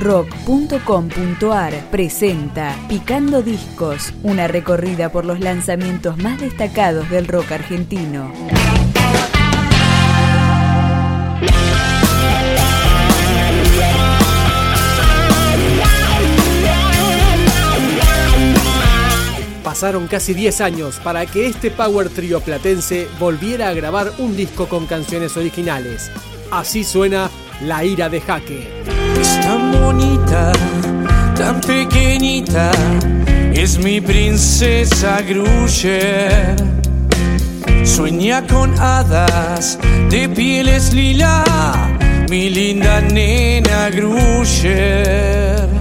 rock.com.ar presenta Picando Discos, una recorrida por los lanzamientos más destacados del rock argentino. Pasaron casi 10 años para que este power trio platense volviera a grabar un disco con canciones originales. Así suena La ira de Jaque. Tan bonita, tan pequeñita, es mi princesa Grusher. Sueña con hadas de pieles lila, mi linda nena Grusher.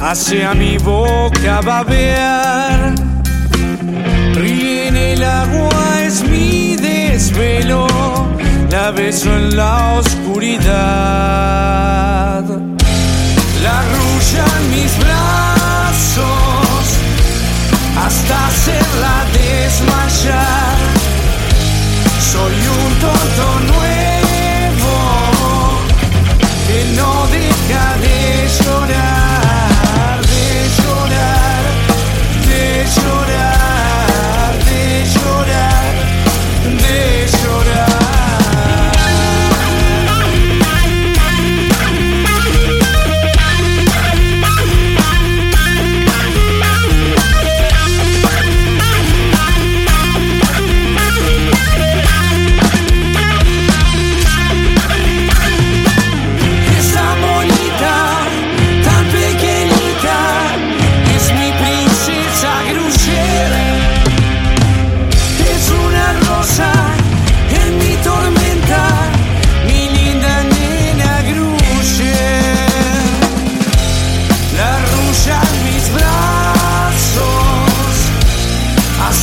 Hacia mi boca ver. Ríe en el agua es mi desvelo, la beso en la oscuridad. La arrulla en mis brazos hasta hacerla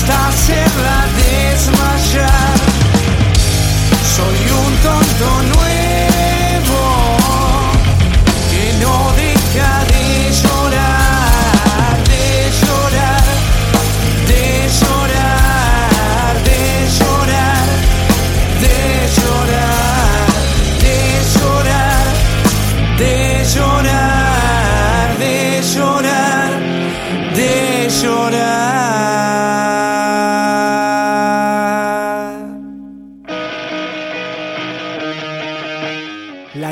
Passer la this.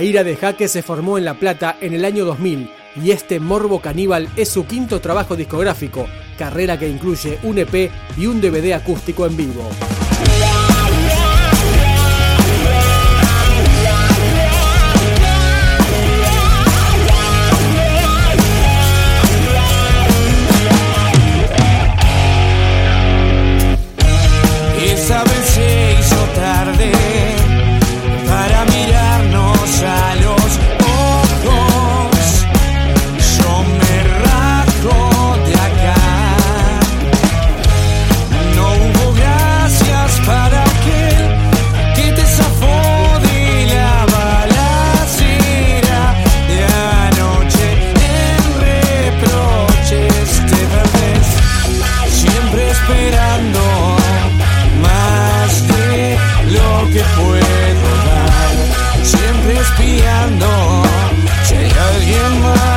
Ira de Jaque se formó en La Plata en el año 2000 y este Morbo Caníbal es su quinto trabajo discográfico, carrera que incluye un EP y un DVD acústico en vivo. Que puedo dar, siempre espiando si hay alguien más.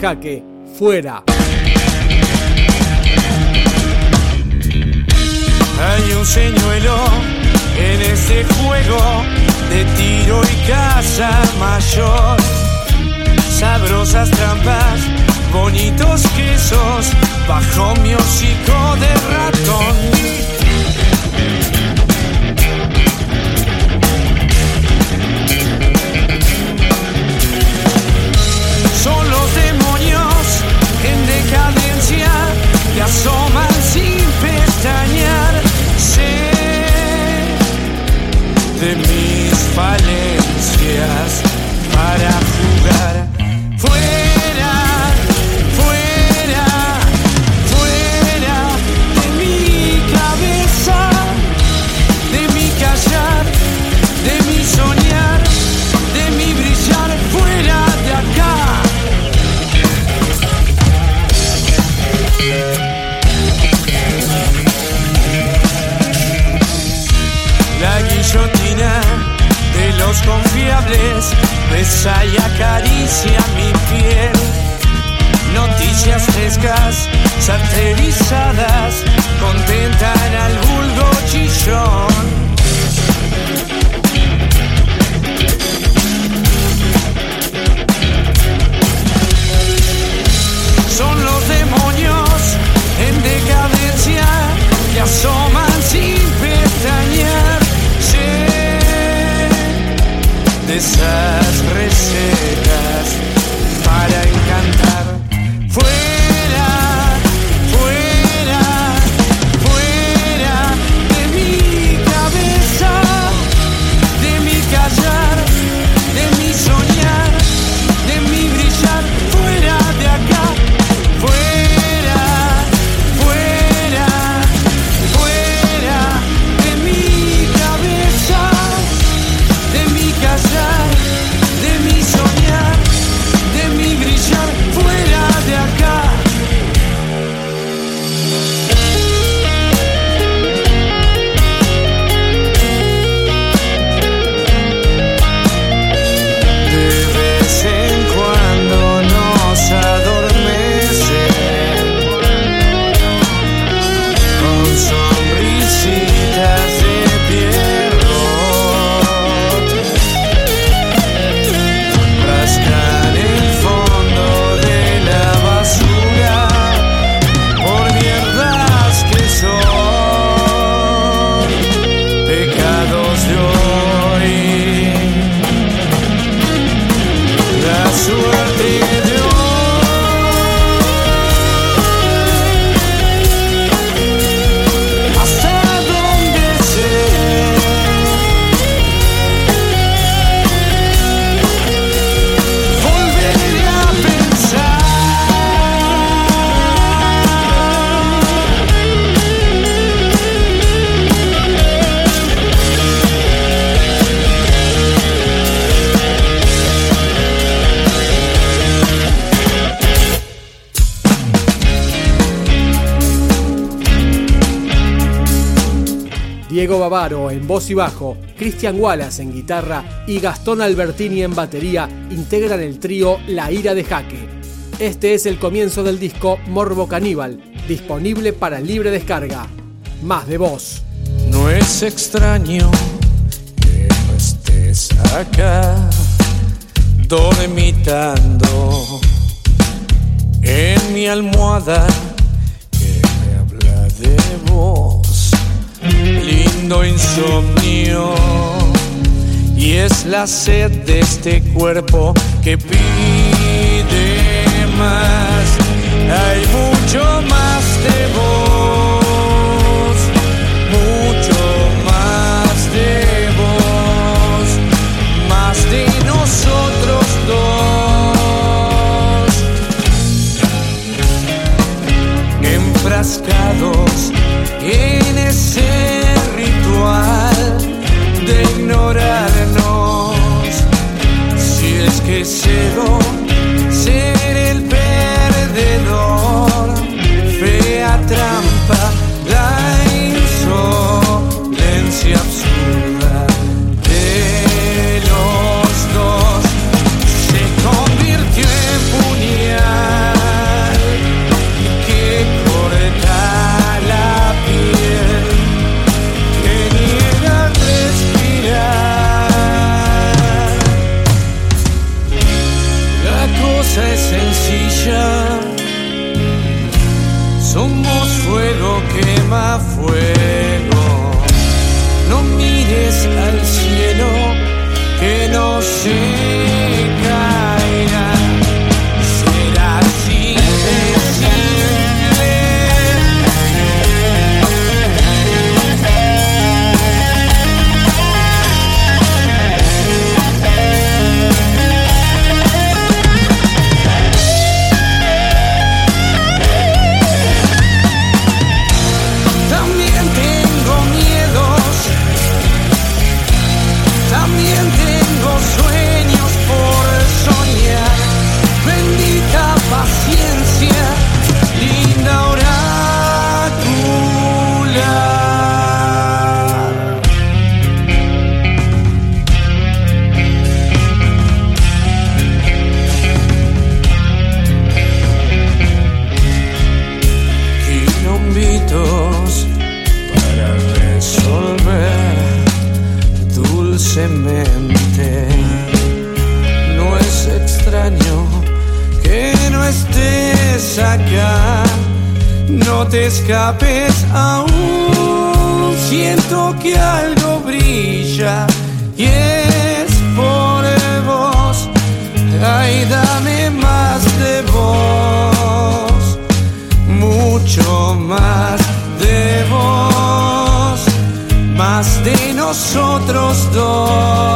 Jaque, fuera. Hay un señuelo en este juego de tiro y casa mayor. Sabrosas trampas, bonitos quesos, bajo mi hocico de ratón. Decadencia que asoman sin confiables besa y acaricia mi piel. Noticias frescas, sarterizadas, contentan al vulgo chillón. Diego Bavaro en voz y bajo, Cristian Wallace en guitarra y Gastón Albertini en batería integran el trío La Ira de Jaque. Este es el comienzo del disco Morbo Caníbal, disponible para libre descarga. Más de voz. No es extraño que no estés acá dormitando en mi almohada que me habla de vos. Insomnio y es la sed de este cuerpo que pide más. Hay mucho más de vos, mucho más de vos, más de nosotros dos, enfrascados en ese Si escapes aún, siento que algo brilla y es por vos. Ay, dame más de vos, mucho más de vos, más de nosotros dos.